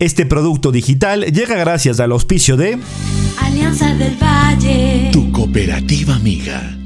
Este producto digital llega gracias al auspicio de Alianza del Valle. Tu cooperativa amiga.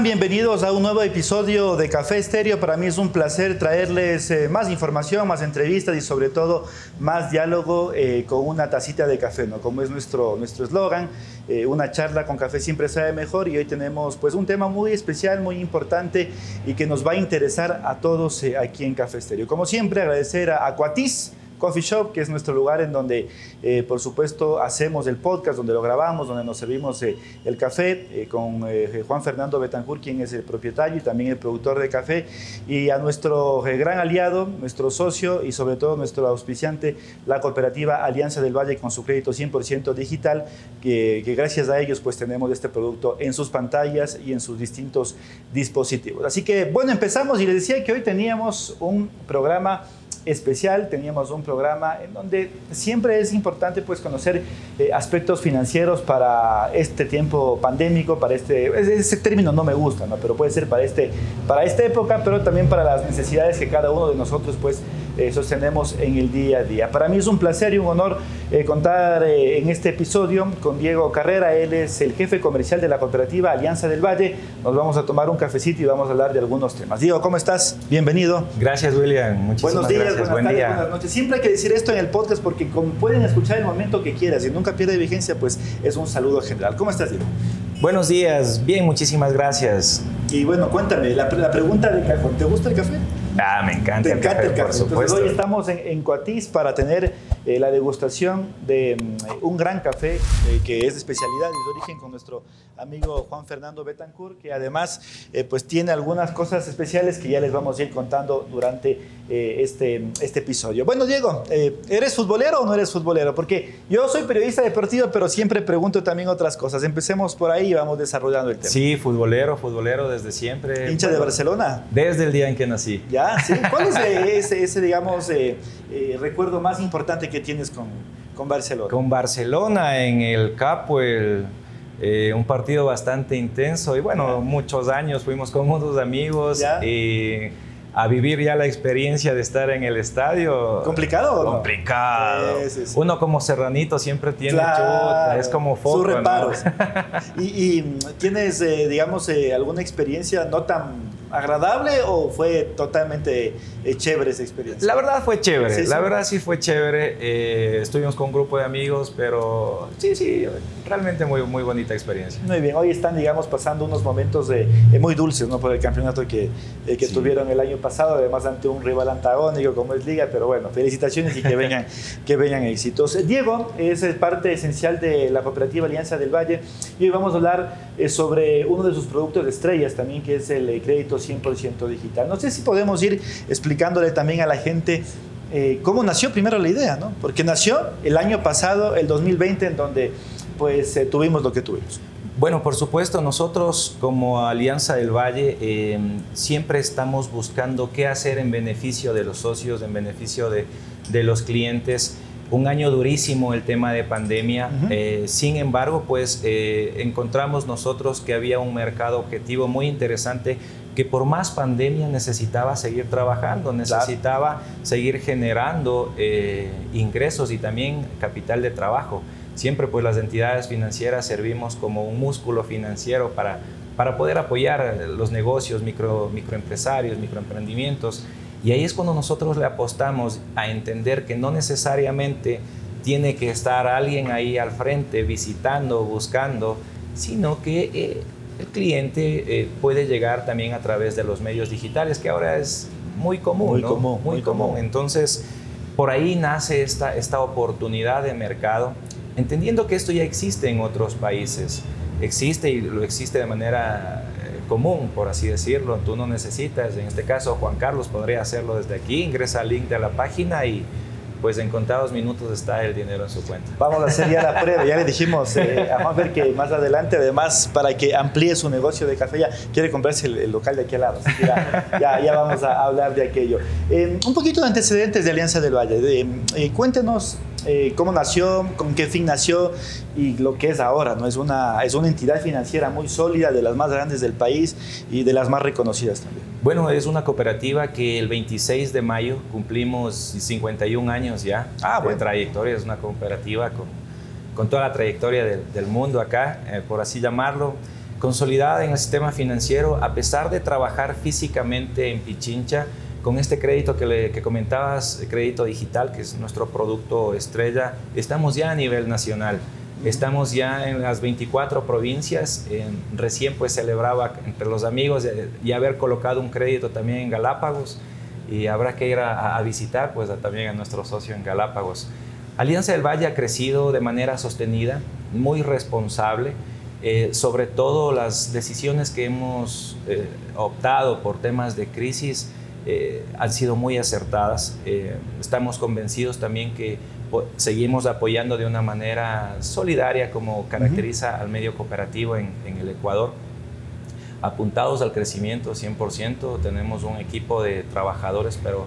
Están? Bienvenidos a un nuevo episodio de Café Estéreo. Para mí es un placer traerles eh, más información, más entrevistas y sobre todo más diálogo eh, con una tacita de café, ¿no? Como es nuestro nuestro eslogan, eh, una charla con café siempre sabe mejor y hoy tenemos pues un tema muy especial, muy importante y que nos va a interesar a todos eh, aquí en Café Estéreo. Como siempre, agradecer a Aquatis. Coffee Shop, que es nuestro lugar en donde, eh, por supuesto, hacemos el podcast, donde lo grabamos, donde nos servimos eh, el café, eh, con Juan Fernando Betancourt, quien es el propietario y también el productor de café, y a nuestro gran aliado, nuestro socio y sobre todo nuestro auspiciante, la cooperativa Alianza del Valle, con su crédito 100% digital, que, que gracias a ellos pues tenemos este producto en sus pantallas y en sus distintos dispositivos. Así que, bueno, empezamos y les decía que hoy teníamos un programa especial, teníamos un programa en donde siempre es importante pues conocer eh, aspectos financieros para este tiempo pandémico, para este, ese, término no me gusta, ¿no? pero puede ser para, este, para esta época, pero también para las necesidades que cada uno de nosotros pues eh, sostenemos en el día a día. Para mí es un placer y un honor eh, contar eh, en este episodio con Diego Carrera, él es el jefe comercial de la cooperativa Alianza del Valle, nos vamos a tomar un cafecito y vamos a hablar de algunos temas. Diego, ¿cómo estás? Bienvenido. Gracias, William. Muchísimas Buenos días, gracias. buenas Buen tardes, día. buenas noches. Siempre hay que decir esto en el podcast porque como pueden escuchar el momento que quieras y nunca pierde vigencia, pues es un saludo general. ¿Cómo estás, Diego? Buenos días. Bien, muchísimas gracias. Y bueno, cuéntame, la, la pregunta de cajón, ¿te gusta el café? Ah, me encanta, Te encanta el café. por Entonces, hoy estamos en, en Coatís para tener eh, la degustación de mm, un gran café eh, que es de especialidad y de origen con nuestro amigo Juan Fernando Betancourt, que además eh, pues tiene algunas cosas especiales que ya les vamos a ir contando durante eh, este, este episodio. Bueno, Diego, eh, ¿eres futbolero o no eres futbolero? Porque yo soy periodista deportivo, pero siempre pregunto también otras cosas. Empecemos por ahí y vamos desarrollando el tema. Sí, futbolero, futbolero desde siempre. ¿Hincha de Barcelona? Desde el día en que nací. Ya, sí. ¿Cuál es eh, ese, ese, digamos, eh, recuerdo más importante que tienes con, con Barcelona? Con Barcelona en el Capo, el, eh, un partido bastante intenso y bueno, muchos años fuimos con unos amigos a vivir ya la experiencia de estar en el estadio. ¿Complicado no? Complicado. Sí, sí, sí. Uno como serranito siempre tiene Claro, chuta, es como foco, Sus ¿no? reparos. ¿Y, y, tienes, eh, digamos, eh, alguna experiencia no tan agradable o fue totalmente eh, chévere esa experiencia? La verdad fue chévere, Sí, la sí. verdad sí fue chévere. Eh, estuvimos con un grupo de amigos, pero sí, sí, realmente muy, muy bonita experiencia. Muy bien, hoy están, digamos, pasando unos momentos eh, eh, muy dulces, ¿no? Por el campeonato que, eh, que Sí. tuvieron el año pasado, además ante un rival antagónico como es Liga, pero bueno, felicitaciones y que vengan, que vengan éxitos. Eh, Diego es eh, parte esencial de la cooperativa Alianza del Valle y hoy vamos a hablar sobre uno de sus productos de estrellas también, que es el crédito 100% digital. No sé si podemos ir explicándole también a la gente eh, cómo nació primero la idea, ¿no? Porque nació el año pasado, el 2020, en donde pues eh, tuvimos lo que tuvimos. Bueno, por supuesto, nosotros como Alianza del Valle eh, siempre estamos buscando qué hacer en beneficio de los socios, en beneficio de, de los clientes. Un año durísimo el tema de pandemia. Eh, sin embargo, pues eh, encontramos nosotros que había un mercado objetivo muy interesante que por más pandemia necesitaba seguir trabajando, necesitaba seguir generando eh, ingresos y también capital de trabajo. Siempre pues las entidades financieras servimos como un músculo financiero para, para poder apoyar los negocios, micro, microempresarios, microemprendimientos. Y ahí es cuando nosotros le apostamos a entender que no necesariamente tiene que estar alguien ahí al frente visitando, buscando, sino que eh, el cliente eh, puede llegar también a través de los medios digitales, que ahora es muy común. Muy ¿no? común, Muy, muy común. común. Entonces, por ahí nace esta, esta oportunidad de mercado, entendiendo que esto ya existe en otros países. Existe y lo existe de manera eh, común, por así decirlo. Tú no necesitas, en este caso Juan Carlos podría hacerlo desde aquí, ingresa al link de la página y pues en contados minutos está el dinero en su cuenta. Vamos a hacer ya la prueba, ya le dijimos eh, a ver que más adelante, además, para que amplíe su negocio de café, ya quiere comprarse el, local de aquí al lado, así que ya, ya, vamos a hablar de aquello. Eh, un poquito de antecedentes de Alianza del Valle, eh, cuéntenos eh, cómo nació, con qué fin nació y lo que es ahora. ¿no? Es, una, es una entidad financiera muy sólida, de las más grandes del país y de las más reconocidas también. Bueno, es una cooperativa que el 26 de mayo cumplimos 51 años ya ah, de trayectoria. Es una cooperativa con, con toda la trayectoria del, mundo acá, eh, por así llamarlo consolidada en el sistema financiero, a pesar de trabajar físicamente en Pichincha, con este crédito que, le, que comentabas, crédito digital, que es nuestro producto estrella, estamos ya a nivel nacional. Estamos ya en las 24 provincias. recién pues celebraba entre los amigos y haber colocado un crédito también en Galápagos y habrá que ir a, visitar pues también a nuestro socio en Galápagos. Alianza del Valle ha crecido de manera sostenida, muy responsable. Eh, sobre todo las decisiones que hemos eh, optado por temas de crisis eh, han sido muy acertadas. Eh, estamos convencidos también que seguimos apoyando de una manera solidaria como caracteriza al medio cooperativo en, en el Ecuador. Apuntados al crecimiento 100%, tenemos un equipo de trabajadores, pero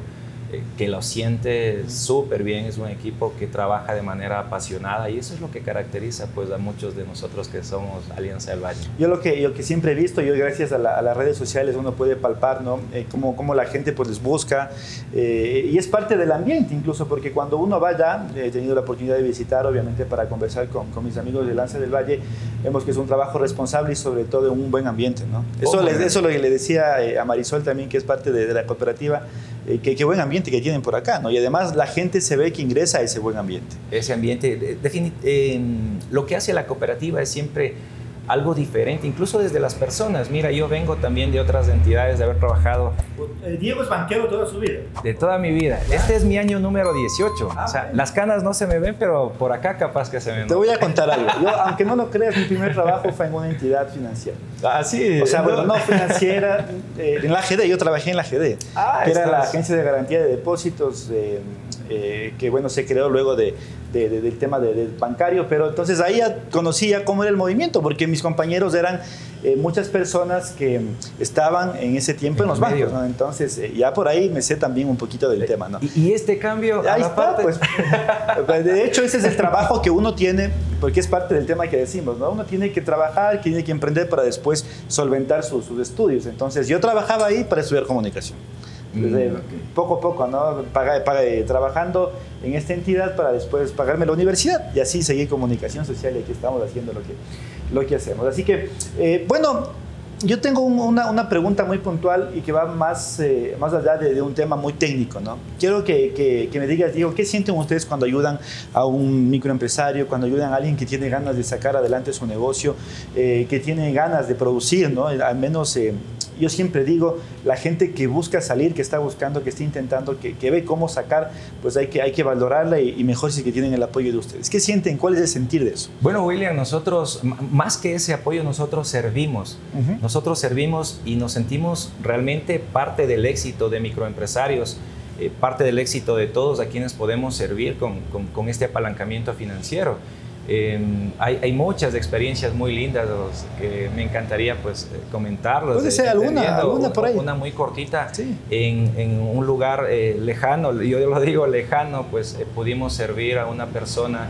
que lo siente súper bien, es un equipo que trabaja de manera apasionada y eso es lo que caracteriza pues a muchos de nosotros que somos Alianza del Valle. Yo lo que, yo que siempre he visto, yo gracias a, las redes sociales uno puede palpar, ¿no? Eh, cómo, cómo, la gente pues les busca eh, y es parte del ambiente incluso porque cuando uno vaya, he tenido la oportunidad de visitar obviamente para conversar con, con mis amigos de Alianza del Valle, vemos que es un trabajo responsable y sobre todo un buen ambiente, ¿no? Eso, oh, eso lo que le decía a Marisol también que es parte de, de la cooperativa eh, qué, buen ambiente que tienen por acá, ¿no? Y además la gente se ve que ingresa a ese buen ambiente. Ese ambiente, eh, lo que hace la cooperativa es siempre algo diferente, incluso desde las personas. Mira, yo vengo también de otras entidades, de haber trabajado. Diego es banquero toda su vida. De toda mi vida. Este es mi año número 18. Ah, o sea, las canas no se me ven, pero por acá capaz que se ven. Te voy a contar algo. Yo, aunque no lo creas, mi primer trabajo fue en una entidad financiera. Ah, sí. O sea, bueno, no financiera, eh, en la GD, yo trabajé en la GD, ah, que era la Agencia de Garantía de Depósitos, eh, que bueno, se creó luego de del tema del bancario, pero entonces ahí ya conocía cómo era el movimiento, porque mis compañeros eran eh, muchas personas que estaban en ese tiempo en, los bancos, entonces eh, ya por ahí me sé también un poquito del tema. ¿no? ¿Y, este cambio? Ahí está, pues, pues, de hecho ese es el trabajo que uno tiene, porque es parte del tema que decimos, ¿no? uno tiene que trabajar, tiene que emprender para después solventar sus estudios, entonces yo trabajaba ahí para estudiar comunicación. Mm, poco a poco, ¿no? Paga, trabajando en esta entidad para después pagarme la universidad y así seguir comunicación social y aquí estamos haciendo lo que, lo que hacemos. Así que, eh, bueno, yo tengo una, una, pregunta muy puntual y que va más, eh, más allá de, un tema muy técnico, ¿no? Quiero que, que, que, me digas, Diego, ¿qué sienten ustedes cuando ayudan a un microempresario, cuando ayudan a alguien que tiene ganas de sacar adelante su negocio, eh, que tiene ganas de producir, ¿no? Al menos yo siempre digo, la gente que busca salir, que está buscando, que está intentando, que, que ve cómo sacar, pues hay que, hay que valorarla y, mejor si que tienen el apoyo de ustedes. ¿Qué sienten? ¿Cuál es el sentir de eso? Bueno, William, nosotros, más que ese apoyo, nosotros servimos. Nosotros servimos y nos sentimos realmente parte del éxito de microempresarios. Eh, parte del éxito de todos a quienes podemos servir con, con, con este apalancamiento financiero. Em, hay, muchas experiencias muy lindas que me encantaría pues eh, comentarlos. Puede ser alguna, alguna por ahí. Una muy cortita. En, un lugar eh, lejano, yo lo digo lejano, pues eh, pudimos servir a una persona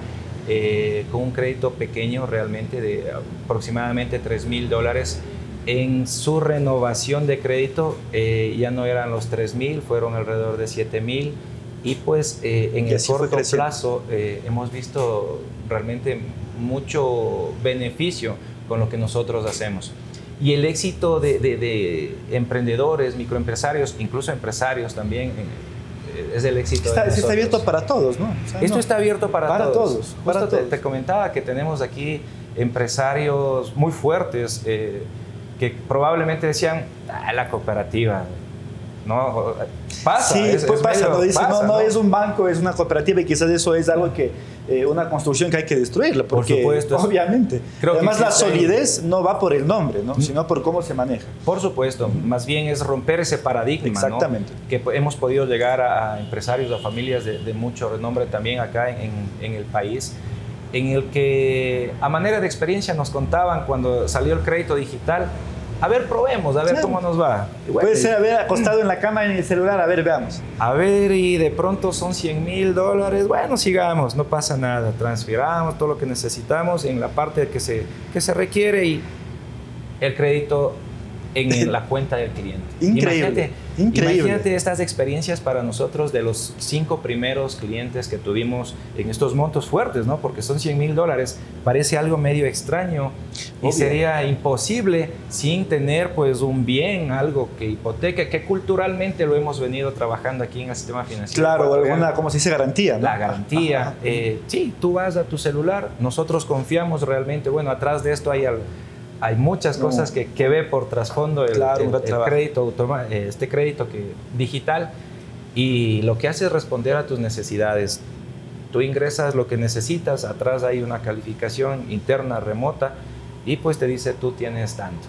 con un crédito pequeño realmente de aproximadamente 3 mil dólares. En su renovación de crédito ya no eran los 3 mil, fueron alrededor de 7 mil y pues eh, en el corto plazo eh, hemos visto realmente mucho beneficio con lo que nosotros hacemos. Y el éxito de, emprendedores, microempresarios, incluso empresarios también, eh, es el éxito. Está, está abierto para todos, ¿no? Esto está abierto para, para todos. para todos. Te, comentaba que tenemos aquí empresarios muy fuertes que probablemente decían, ah, la cooperativa, ¿no? Pasa, Sí, es- pues es pasa, medio- no, dice, pasa, no, no es un banco, es una cooperativa y quizás eso es algo que, eh, una construcción que hay que destruirla, Por porque supuesto, es- obviamente. creo que Además la ahí- solidez no va por el nombre, ¿no? sino por cómo se maneja. Por supuesto, más bien es romper ese paradigma, ¿no? Exactamente. Que hemos podido llegar a, a empresarios, a familias de, de mucho renombre también acá en, en el país, en el que a manera de experiencia nos contaban cuando salió el crédito digital, a ver, probemos, a ver Claro. cómo nos va. Puede ser haber acostado en la cama en el celular, a ver, veamos. a ver, y de pronto son 100 mil dólares. Bueno, sigamos, no pasa nada. Transfiramos todo lo que necesitamos en la parte que se, que se requiere y el crédito en la cuenta del cliente. Increíble, Imagínate, increíble. imagínate estas experiencias para nosotros de los cinco primeros clientes que tuvimos en estos montos fuertes, ¿no? Porque son 100 mil dólares. Parece algo medio extraño y Obvio. sería imposible sin tener pues un bien, algo que hipoteca, que culturalmente lo hemos venido trabajando aquí en el sistema financiero. Claro, alguna, ¿cómo se dice? Garantía. ¿no? La garantía. Eh, sí, tú vas a tu celular, nosotros confiamos realmente, bueno, atrás de esto hay, al- hay muchas No. cosas que, que ve por trasfondo el, Claro, el- el crédito, este crédito que, digital y lo que hace es responder a tus necesidades. Tú ingresas lo que necesitas, atrás hay una calificación interna remota y pues te dice tú tienes tanto.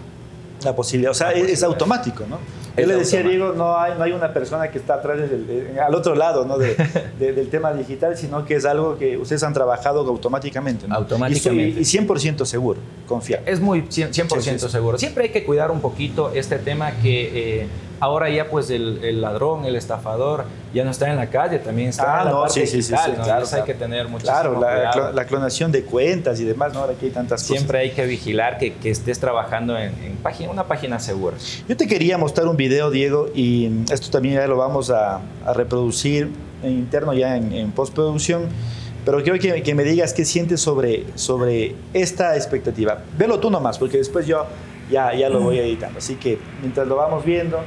La posibilidad, o sea, La es, automático, ¿no? Yo le decía a. Diego, no hay, no hay una persona que está atrás del, eh, al otro lado ¿no? de- de- del tema digital, sino que es algo que ustedes han trabajado automáticamente. ¿no? Automáticamente. Y, y 100% seguro, confiar. Es muy 100%, 100% Sí, sí, sí. seguro. Siempre hay que cuidar un poquito este tema que eh, ahora ya pues el, el ladrón, el estafador, ya no está en la calle, también está Ah, en la no, parte sí, sí, sí, digital, sí, ¿no? claro, Entonces hay claro. que tener muchísimo Claro, la, la clonación de cuentas y demás, ¿no? Ahora que hay tantas cosas. Siempre hay que vigilar que, que estés trabajando en, en página, una página segura. Yo te quería mostrar un video, Diego, y esto también ya lo vamos a, a reproducir en interno ya en, en postproducción, pero quiero que, que me digas qué sientes sobre, sobre esta expectativa. Velo tú nomás, porque después yo ya, ya lo voy editando. Así que mientras lo vamos viendo,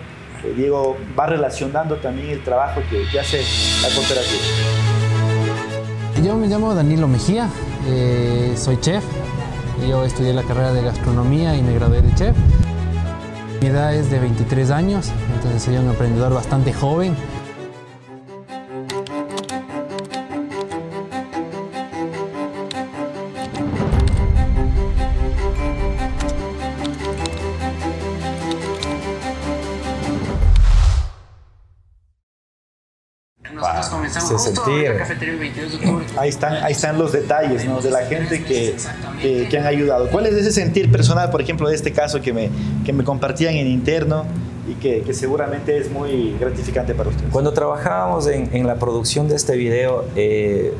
Diego va relacionando también el trabajo que, que hace la cooperativa. Yo me llamo Danilo Mejía, eh, soy chef. Yo estudié la carrera de gastronomía y me gradué de chef. Mi edad es de 23 años, entonces soy un emprendedor bastante joven. Comenzamos se justo sentir. en la cafetería el 22 de octubre. Ahí están, ahí están los detalles ¿no? de la gente que, que, que han ayudado. ¿Cuál es ese sentir personal, por ejemplo, de este caso que me, que me compartían en interno y que, que seguramente es muy gratificante para ustedes? Cuando trabajábamos en, en la producción de este video, eh,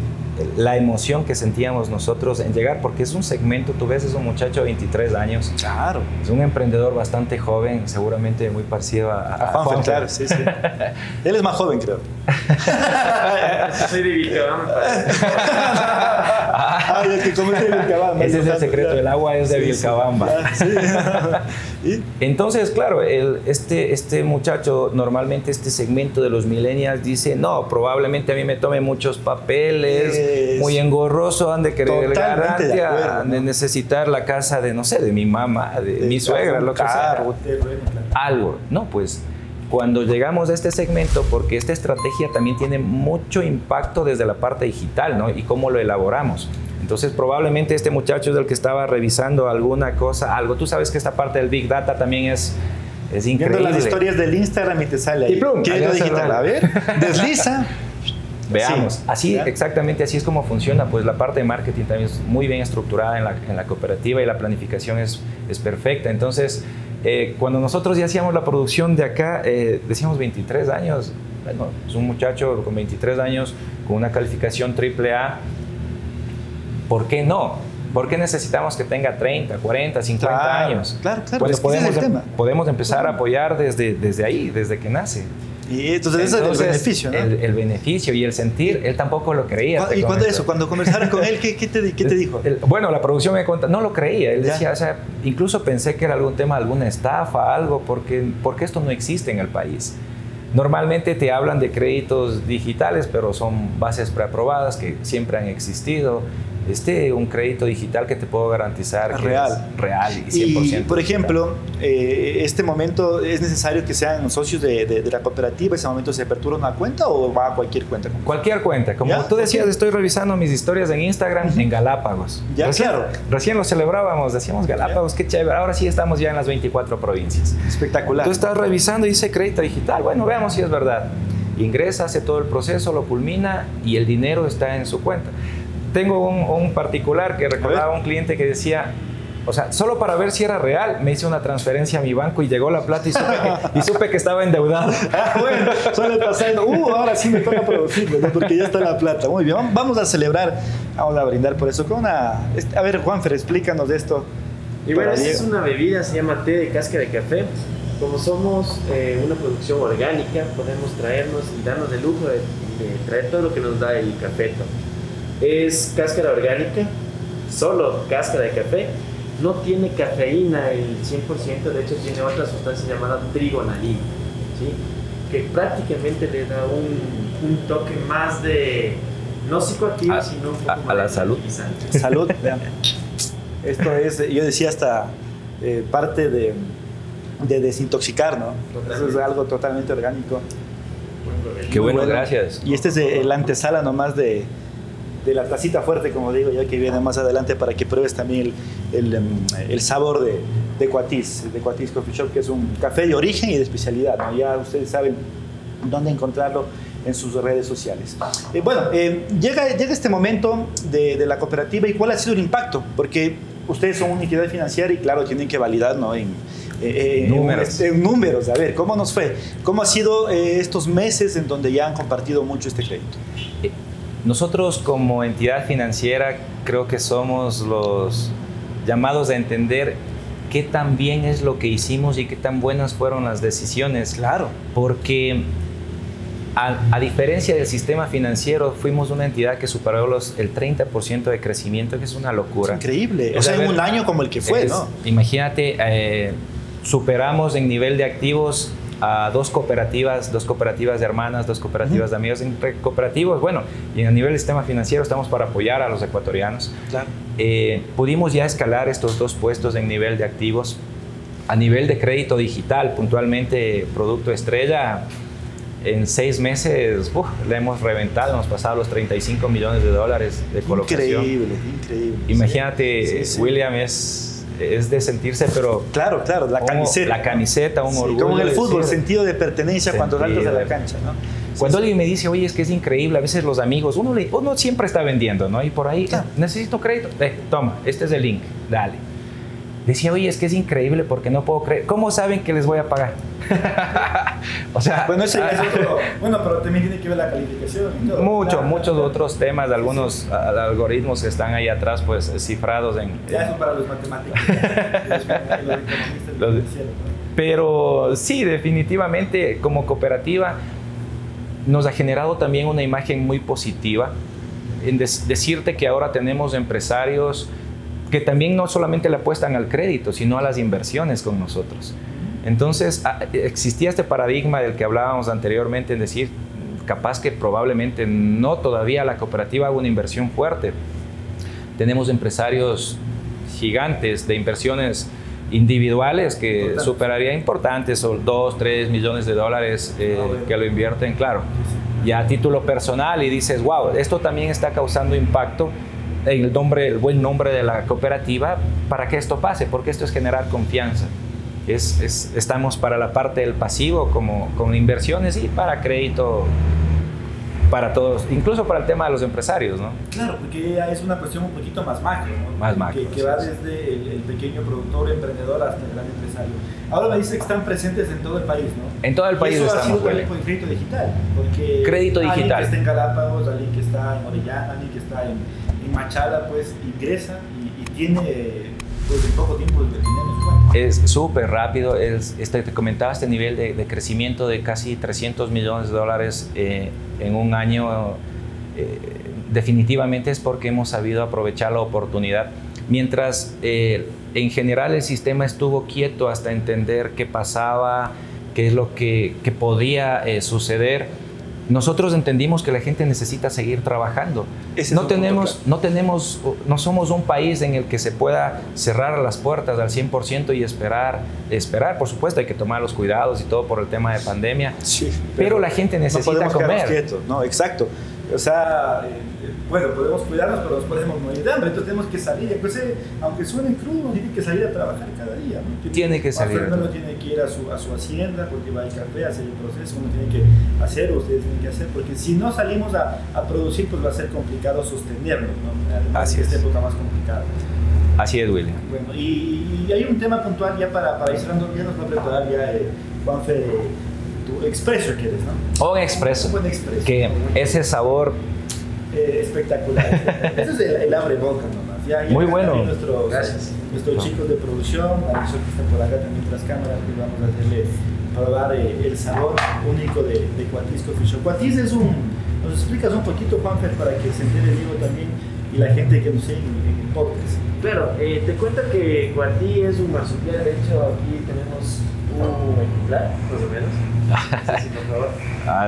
la emoción que sentíamos nosotros en llegar, porque es un segmento, tú ves, es un muchacho de 23 años, Claro. es un emprendedor bastante joven, seguramente muy parecido a, A Juanfer, Juanfer. claro, sí, sí. Él es más joven, creo. Soy de Vilcabamba, me parece. Ay, el que comete el Vilcabamba. Ese es el secreto, el agua es de Sí, sí. Vilcabamba. Sí. ¿Y? Entonces, claro, el- este, este muchacho, normalmente este segmento de los millennials dice, no, probablemente a mí me tome muchos papeles, Es- muy engorroso, han de querer de garantía, acuerdo, de ¿no? necesitar la casa de, no sé, de mi mamá, de, mi suegra, lo que sea. Claro, claro. Algo. No, pues cuando llegamos a este segmento, porque esta estrategia también tiene mucho impacto desde la parte digital, ¿no? Y cómo lo elaboramos. Entonces, probablemente este muchacho es el que estaba revisando alguna cosa, algo. Tú sabes que esta parte del Big Data también es, es Viendo increíble. las historias del Instagram y te sale ahí. Y plum, ¿Qué es allá lo se digital? A ver, desliza. Veamos. Sí. Así, ¿Ya? exactamente así es como funciona. Pues la parte de marketing también es muy bien estructurada en la, en la cooperativa y la planificación es, es perfecta. Entonces, eh, cuando nosotros ya hacíamos la producción de acá, eh, decíamos 23 años. Bueno, es un muchacho con 23 años, con una calificación triple A. ¿Por qué no? ¿Por qué necesitamos que tenga 30, 40, 50 Claro, años? claro, claro, Pues podemos, el tema. podemos empezar a apoyar desde, desde ahí, desde que nace. Y entonces, ese es Entonces, el beneficio, ¿no? El, el beneficio y el sentir, él tampoco lo creía. ¿Y cuándo eso? Cuando conversaron con él, ¿qué, qué te, qué te dijo? El- bueno, la producción me cuenta, no lo creía. Él Ya. decía, o sea, incluso pensé que era algún tema, alguna estafa, algo, porque, porque esto no existe en el país. Normalmente te hablan de créditos digitales, pero son bases preaprobadas que siempre han existido. Este un crédito digital que te puedo garantizar que Real. es real y 100%. Y, por ejemplo, eh, este momento es necesario que sean socios de, de- de la cooperativa, ese momento se apertura una cuenta o va a cualquier cuenta. Cualquier cuenta, como Ya, tú decías, estoy revisando mis historias en Instagram en Galápagos. Ya, recién, claro. Recién lo celebrábamos, decíamos Galápagos, qué chévere. Ahora sí estamos ya en las 24 provincias. Espectacular. Tú estás revisando y dice crédito digital. Bueno, veamos si es verdad. Ingresa, hace todo el proceso, lo culmina y el dinero está en su cuenta. Tengo un, un particular que recordaba a un cliente que decía, o sea, solo para ver si era real, me hice una transferencia a mi banco y llegó la plata y supe que, y supe que estaba endeudado. Ah, bueno, suele pasar. Uh, ahora sí me toca producirlo, ¿no? porque ya está la plata. Muy bien, vam- vamos a celebrar, vamos a brindar por eso con una. A ver, Juanfer, explícanos de esto. Y bueno, esta es una bebida, se llama té de cáscara de café. Como somos eh, una producción orgánica, podemos traernos y darnos el lujo de, de traer todo lo que nos da el cafeto. Es cáscara orgánica, solo cáscara de café. No tiene cafeína el 100%, de hecho tiene otra sustancia llamada trigonalina, ¿sí? que prácticamente le da un, un toque más de, no psicoactivo, A- sino un poco a- más a la de salud. Salud. vean. Esto es, yo decía hasta eh, parte de, de desintoxicar, ¿no? Eso es algo totalmente orgánico. Qué bueno, gracias. Y este es el antesala nomás de, de la tacita fuerte, como digo yo, que viene más adelante para que pruebes también el, el, em, el sabor de, de Cuatiz, de Cuatiz Coffee Shop, que es un café de origen y de especialidad. ¿no? Ya ustedes saben dónde encontrarlo en sus redes sociales. Eh, bueno, eh, llega, llega este momento de, de la cooperativa y cuál ha sido el impacto, porque ustedes son una entidad financiera y claro, tienen que validar ¿no? en, eh, Números. en números. A ver, ¿cómo nos fue? ¿Cómo ha sido eh, estos meses en donde ya han compartido mucho este crédito? Nosotros como entidad financiera creo que somos los llamados a entender qué tan bien es lo que hicimos y qué tan buenas fueron las decisiones. Claro. Porque a, a diferencia del sistema financiero, fuimos una entidad que superó los, el 30% de crecimiento, que es una Es locura. increíble. O sea, en un año como el que fue, Es- ¿no? Imagínate, eh, superamos en nivel de activos a dos cooperativas, dos cooperativas de hermanas, dos cooperativas de amigos, entre cooperativos, bueno, y a nivel del sistema financiero estamos para apoyar a los ecuatorianos. Claro. Eh, pudimos ya escalar estos dos puestos en nivel de activos. A nivel de crédito digital, puntualmente producto estrella, en seis meses uf, le hemos reventado, hemos pasado los 35 millones de dólares de colocación. Increíble, increíble. Imagínate, Sí, sí. William es, es de sentirse, pero Claro, claro, la camiseta. la camiseta, un Sí, orgullo. como en el fútbol, decir- sentido de pertenencia cuando saltas de la Sentido. cancha, ¿no? Cuando alguien me dice, oye, es que es increíble, a veces los amigos, uno, le- uno siempre está vendiendo, ¿no? Y por ahí, Claro. necesito crédito, eh, toma, este es el link, dale. Decía, oye, es que es increíble porque no puedo creer. ¿Cómo saben que les voy a pagar? o sea, Bueno, eso ya es otro. Bueno, pero también tiene que ver la calificación. muchos, muchos otros temas, algunos a- algoritmos que están ahí atrás, pues cifrados en, Ya eso para los matemáticos. los. Pero sí, definitivamente como cooperativa nos ha generado también una imagen muy positiva en decirte que ahora tenemos empresarios que también no solamente le apuestan al crédito, sino a las inversiones con nosotros. Entonces, existía este paradigma del que hablábamos anteriormente, en decir, capaz que probablemente no todavía la cooperativa haga una inversión fuerte. Tenemos empresarios gigantes de inversiones individuales que Importantes. superaría importantes, o 2, 3 millones de dólares eh, Ah, que lo invierten, claro. Y a título personal y dices, wow, esto también está causando impacto el, nombre, el buen nombre de la cooperativa para que esto pase, porque esto es generar confianza. Es, es- estamos para la parte del pasivo como con inversiones y para crédito para todos, incluso para el tema de los empresarios, ¿no? Claro, porque ya es una cuestión un poquito más macro, ¿no? Más Que- macro, Que, sí, va sí. desde el, el pequeño productor, emprendedor hasta el gran empresario. Ahora me dice que están presentes en todo el país, ¿no? En todo el país eso ha estamos, sido también con el crédito digital. Porque Crédito alguien digital. que está en Galápagos, alguien que está en Orellana, alguien que está en, en Machala, pues ingresa y, y tiene, pues en poco tiempo, el. Es súper rápido. Es, este, te comentaba este nivel de, de crecimiento de casi 300 millones de dólares eh, en un año. eh, definitivamente es porque hemos sabido aprovechar la oportunidad. Mientras eh, en general el sistema estuvo quieto hasta entender qué pasaba, qué es lo que, que podía eh, suceder. Nosotros entendimos que la gente necesita seguir trabajando. Ese no tenemos, no tenemos, no somos un país en el que se pueda cerrar las puertas al 100% y esperar, esperar, por supuesto, hay que tomar los cuidados y todo por el tema de pandemia. Sí, Pero la gente necesita no podemos comer. quietos, no, exacto. O sea, eh, bueno, podemos cuidarnos, pero nos podemos morir de hambre, entonces tenemos que salir. y, Pues, eh, aunque suene crudo, tiene que salir a trabajar cada día. ¿no? Tiene que Juan salir Fernando trabajar. tiene que ir a su, a su hacienda porque va al café hacer el proceso, uno tiene que hacer, ustedes tienen que hacer, porque si no salimos a, a producir, pues va a ser complicado sostenernos, ¿no? Además, Así en esta es. época más complicada. Así es, William. Bueno, y, y hay un tema puntual ya para, para ir cerrando, ya nos va a preparar ya eh, Juanfe tu expreso que eres, ¿no? O expreso, Un buen expreso. que ese sabor Eh, espectacular. Eso es el, el abre boca nomás. Ya, ya Muy bueno. Nuestros, Gracias. nuestros No. chicos de producción, Marisol que está por acá también tras cámaras, que vamos a hacerle probar eh, el sabor único de, de Cuatiz Coffee Shop. Cuatiz es un, nos explicas un poquito, Juanfer, para que se entere Diego también y la gente que nos sigue en, en el podcast. Claro, eh, te cuento que Cuartí es un marsupial, de hecho aquí tenemos un ejemplar, más o menos.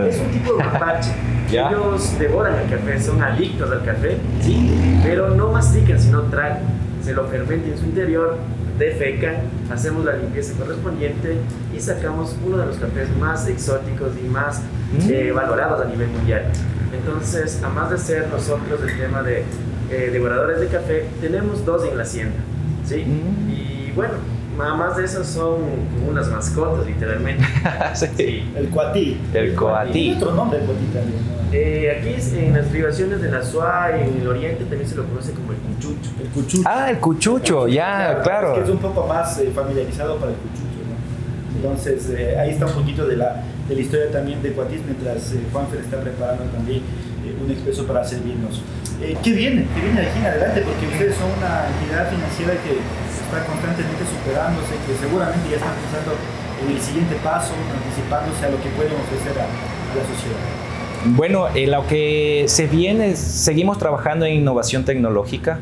Es un tipo de mapache. ¿Ya? Ellos devoran el café, son adictos al café, sí, pero no mastican, sino tragan. Se lo fermentan en su interior, defecan, hacemos la limpieza correspondiente y sacamos uno de los cafés más exóticos y más Mm. eh, valorados a nivel mundial. Entonces, a más de ser nosotros el tema de eh, devoradores de café, tenemos dos en la hacienda, ¿sí? Mm. Y bueno, a más de eso son como unas mascotas, literalmente. Sí. Sí. El Cuatí. El Tiene coatí. otro nombre el Cuatí también. ¿no? Eh, aquí es- en las privaciones de la SUA, en el oriente, también se lo conoce como el cuchucho. El Cuchucho. Ah, el cuchucho, ya, claro. Es que es un poco más eh, familiarizado para el cuchucho, ¿no? Entonces, eh, ahí está un poquito de la, de la historia también de Cuatiz, mientras eh, Juanfer está preparando también eh, un expreso para servirnos. Eh, ¿Qué viene? ¿Qué viene de aquí en adelante? Porque ustedes son una entidad financiera que está constantemente superándose, que seguramente ya están pensando en el siguiente paso, anticipándose a lo que pueden ofrecer a, a la sociedad. Bueno, eh, lo que se viene, seguimos trabajando en innovación tecnológica.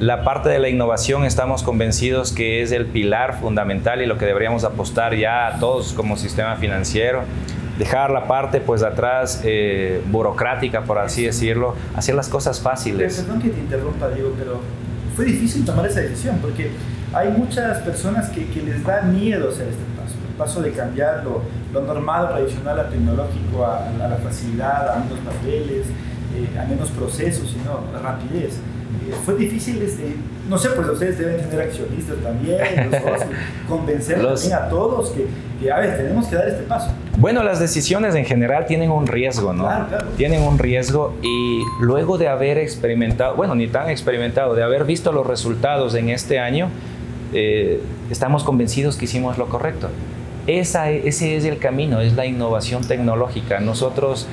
La parte de la innovación estamos convencidos que es el pilar fundamental y lo que deberíamos apostar ya a todos como sistema financiero. Dejar la parte pues atrás eh, burocrática, por así decirlo, hacer las cosas Pero, fáciles. Perdón que te interrumpa, Diego, pero fue difícil tomar esa decisión porque hay muchas personas que, que les da miedo hacer este paso. El paso de cambiar lo, lo normal, tradicional, a tecnológico, a, a la facilidad, a menos papeles, eh, a menos procesos, sino a rapidez. Eh, fue difícil, este, no sé, pues ustedes deben tener accionistas también, los socios, convencer Los- también a todos que, que, a ver, tenemos que dar este paso. Bueno, las decisiones en general tienen un riesgo, ¿no? Claro, claro. Tienen un riesgo y luego de haber experimentado, bueno, ni tan experimentado, de haber visto los resultados en este año, eh, estamos convencidos que hicimos lo correcto. Esa, ese es el camino, es la innovación tecnológica. Nosotros,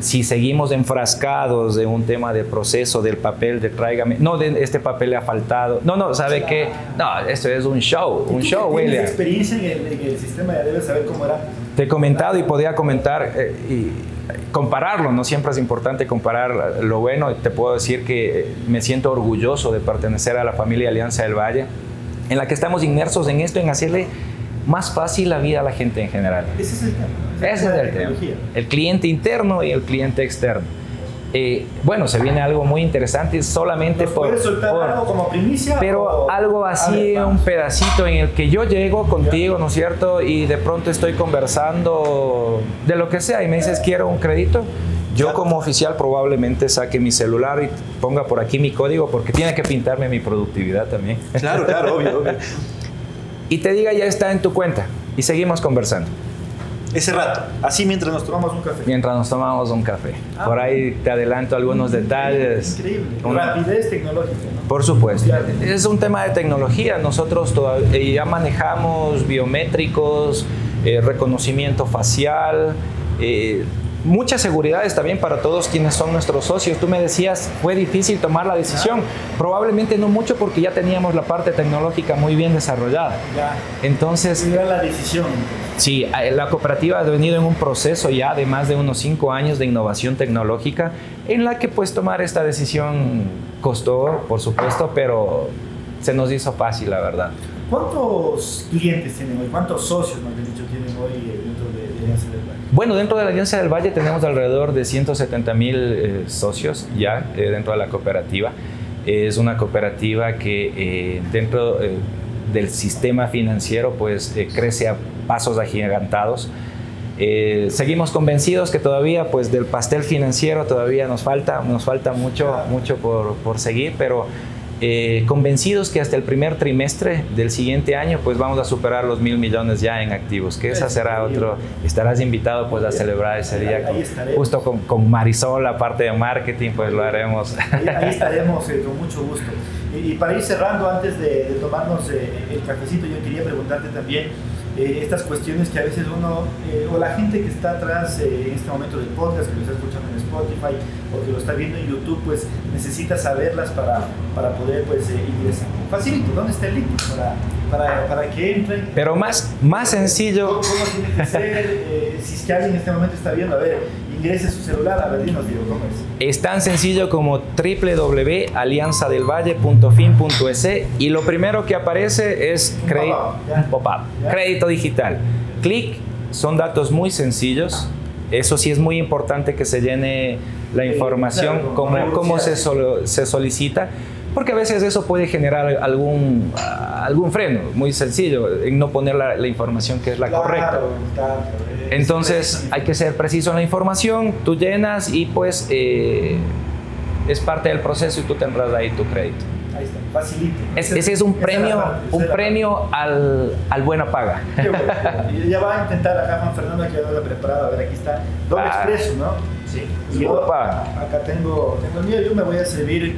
si seguimos enfrascados de un tema de proceso, del papel, de tráigame, no, de este papel le ha faltado, no, no, ¿sabe qué? No, esto es un show, un show, tienes William. experiencia en el, en el sistema, ya debes saber cómo era. Te he comentado y podía comentar eh, y compararlo, no siempre es importante comparar lo bueno. Te puedo decir que me siento orgulloso de pertenecer a la familia Alianza del Valle, en la que estamos inmersos en esto, en hacerle más fácil la vida a la gente en general. Ese es el tema. Ese es el tema. El cliente interno y el cliente externo. Eh, bueno, se viene algo muy interesante solamente ¿Nos por... soltar por- algo como primicia? pero o- algo así, ver, un pedacito en el que yo llego contigo, ¿no es cierto? Y de pronto estoy conversando de lo que sea y me dices, quiero un crédito. Yo como oficial probablemente saque mi celular y ponga por aquí mi código porque tiene que pintarme mi productividad también. Claro, claro, obvio, obvio. Y te diga, ya está en tu cuenta. Y seguimos conversando Ese rato, así mientras nos tomamos un café. mientras nos tomamos un café. Ah, Por ahí te adelanto algunos detalles. Increíble. Una- Rapidez tecnológica, ¿no? Por supuesto. Es un tema de tecnología. Nosotros todavía ya manejamos biométricos, eh, reconocimiento facial, eh, muchas seguridades también para todos quienes son nuestros socios. Tú me decías, fue difícil tomar la decisión. Probablemente no mucho porque ya teníamos la parte tecnológica muy bien desarrollada. Ya. Entonces, la decisión. Sí, la cooperativa ha venido en un proceso ya de más de unos cinco años de innovación tecnológica en la que pues tomar esta decisión costó, por supuesto, pero se nos hizo fácil, la verdad. ¿Cuántos clientes tienen hoy? ¿Cuántos socios, más bien dicho, tienen hoy eh, dentro de, de? Bueno, dentro de la Alianza del Valle tenemos alrededor de 170 mil eh, socios ya eh, dentro de la cooperativa. Es una cooperativa que eh, dentro eh, del sistema financiero pues crece a pasos agigantados. Seguimos convencidos que todavía pues del pastel financiero todavía nos falta, nos falta mucho, mucho por, por seguir, pero eh, convencidos que hasta el primer trimestre del siguiente año pues vamos a superar los mil millones ya en activos, que esa será otro, estarás invitado pues a celebrar ese día con- justo con, con Marisol, la parte de marketing, pues lo haremos. Ahí, ahí estaremos eh, con mucho gusto. Y, y para ir cerrando, antes de, de tomarnos eh, el cafecito, yo quería preguntarte también eh, estas cuestiones que a veces uno, eh, o la gente que está atrás eh, en este momento del podcast, que lo está escuchando en Spotify o que lo está viendo en YouTube, pues necesita saberlas para, para poder pues, ingresar. Facilito, ¿dónde está el link? Para, para, para que entren. Pero más, más ¿Cómo, sencillo, cómo tiene que ser? Si es que alguien en este momento está viendo, a ver, ingrese su celular, a ver, dinos, Diego, ¿cómo es? Es tan sencillo como www.alianzadelvalle.fin.es y lo primero que aparece es pop-up, crédito digital. Clic, son datos muy sencillos. Eso sí es muy importante que se llene la información, claro, cómo, como solo- se solicita, porque a veces eso puede generar algún, algún freno, muy sencillo, en no poner la, la información que es la Claro, correcta. claro, Entonces es- hay que ser preciso en la información, tú llenas y pues eh, es parte del proceso y tú tendrás ahí tu crédito. Ahí está, facilito. Es- ese es un Esa premio, parte, un premio al, al buena paga. Qué bueno, qué bueno. Y ya va a intentar acá Juan Fernando que ya lo ha preparado. A ver, aquí está. Doble Ah. expreso, ¿no? Sí. Y yo acá tengo, tengo el mío. Yo me voy a servir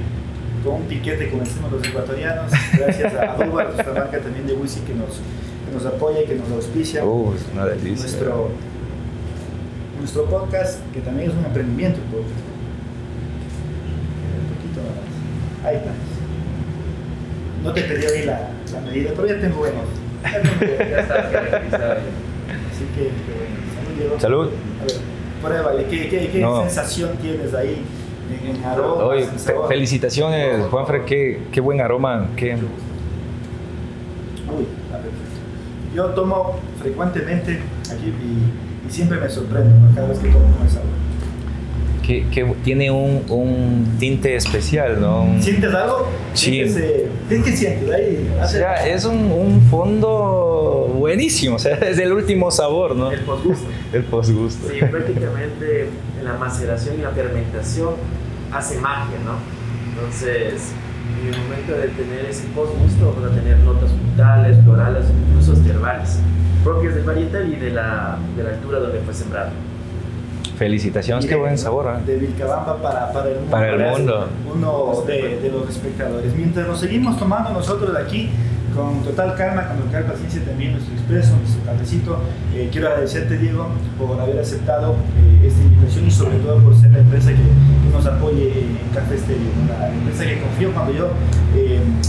con un piquete como decimos los ecuatorianos. Gracias a Dubar, nuestra marca también de whisky que nos, que nos apoya y que nos auspicia. Uh, es una delicia. nuestro, nuestro podcast, que también es un emprendimiento. Un poquito más. Ahí está. No te pedí ahí la, la medida, pero ya tengo buenos. Ya tengo Ya. Así que, que bueno, salud, Diego. Salud. A ver, pruébale, ¿qué, qué, qué No. sensación tienes ahí en, en aroma? Oye, en fe- sabor? felicitaciones, Juanfred, qué, qué buen aroma. Qué... Uy. Yo tomo frecuentemente aquí y, y siempre me sorprendo ¿no? cada vez que tomo esa agua. Que, que tiene un, un tinte especial, ¿no? Un- ¿Sientes algo? Sí. ¿Sientes, eh, ¿Qué sientes? Ahí, o hace- sea, es un, un fondo buenísimo, o sea, es el último sabor, ¿no? El posgusto. El postgusto. Sí, prácticamente en la maceración y la fermentación hace magia, ¿no? Entonces, en el momento de tener ese postgusto, vamos a tener notas frutales, florales, incluso herbales, propias del varietal y de la, de la altura donde fue sembrado. Felicitaciones, qué buen sabor. ¿eh? De Vilcabamba para, para el mundo. Para el mundo. Uno de, de los espectadores. Mientras nos seguimos tomando nosotros de aquí, con total calma, con total paciencia también nuestro expreso, nuestro cafecito, eh, quiero agradecerte, Diego, por haber aceptado eh, esta invitación y sobre todo por ser la empresa que, que nos apoye en Café Estéreo, la empresa que confió cuando yo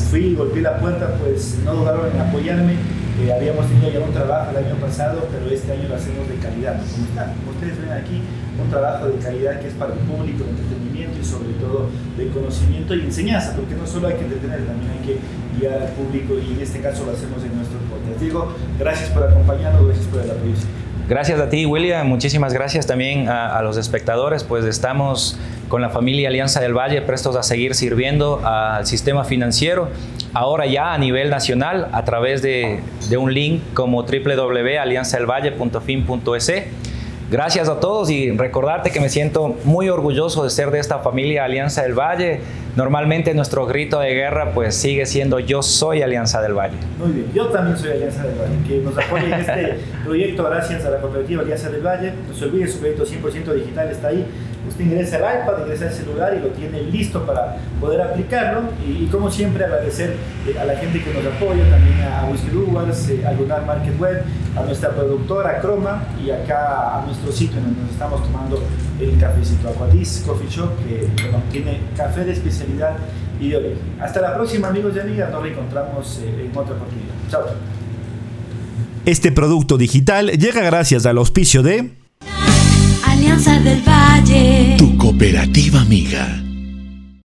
fui y golpeé la puerta, pues no dudaron en apoyarme. Eh, habíamos tenido ya un trabajo el año pasado, pero este año lo hacemos de calidad. ¿no? ¿Cómo están? Como ustedes ven aquí, un trabajo de calidad que es para el público, de entretenimiento y sobre todo de conocimiento y enseñanza, porque no solo hay que entretener, también hay que guiar al público y en este caso lo hacemos en nuestro podcast. Diego, gracias por acompañarnos, gracias por el apoyo. Gracias a ti, William. Muchísimas gracias también a, a los espectadores. Pues estamos con la familia Alianza del Valle prestos a seguir sirviendo al sistema financiero, ahora ya a nivel nacional, a través de, de un link como www.alianzadelvalle.fin.es. Gracias a todos y recordarte que me siento muy orgulloso de ser de esta familia Alianza del Valle. Normalmente nuestro grito de guerra pues sigue siendo yo soy Alianza del Valle. Muy bien, yo también soy Alianza del Valle, que nos apoya en este proyecto gracias a la cooperativa Alianza del Valle. No se olvide, su proyecto 100% digital está ahí. Usted ingresa al iPad, ingresa al celular y lo tiene listo para poder aplicarlo. Y, como siempre, agradecer eh, a la gente que nos apoya, también a Whisky Brewers, eh, a Lunar Market Web, a nuestra productora Croma y acá a nuestro sitio en donde nos estamos tomando el cafecito Aquadis Coffee Shop, que bueno, tiene café de especialidad y de origen. Hasta la próxima, amigos y amigas. Nos reencontramos eh, en otra oportunidad. Chao. Este producto digital llega gracias al auspicio de Alianza del Valle. Tu cooperativa amiga.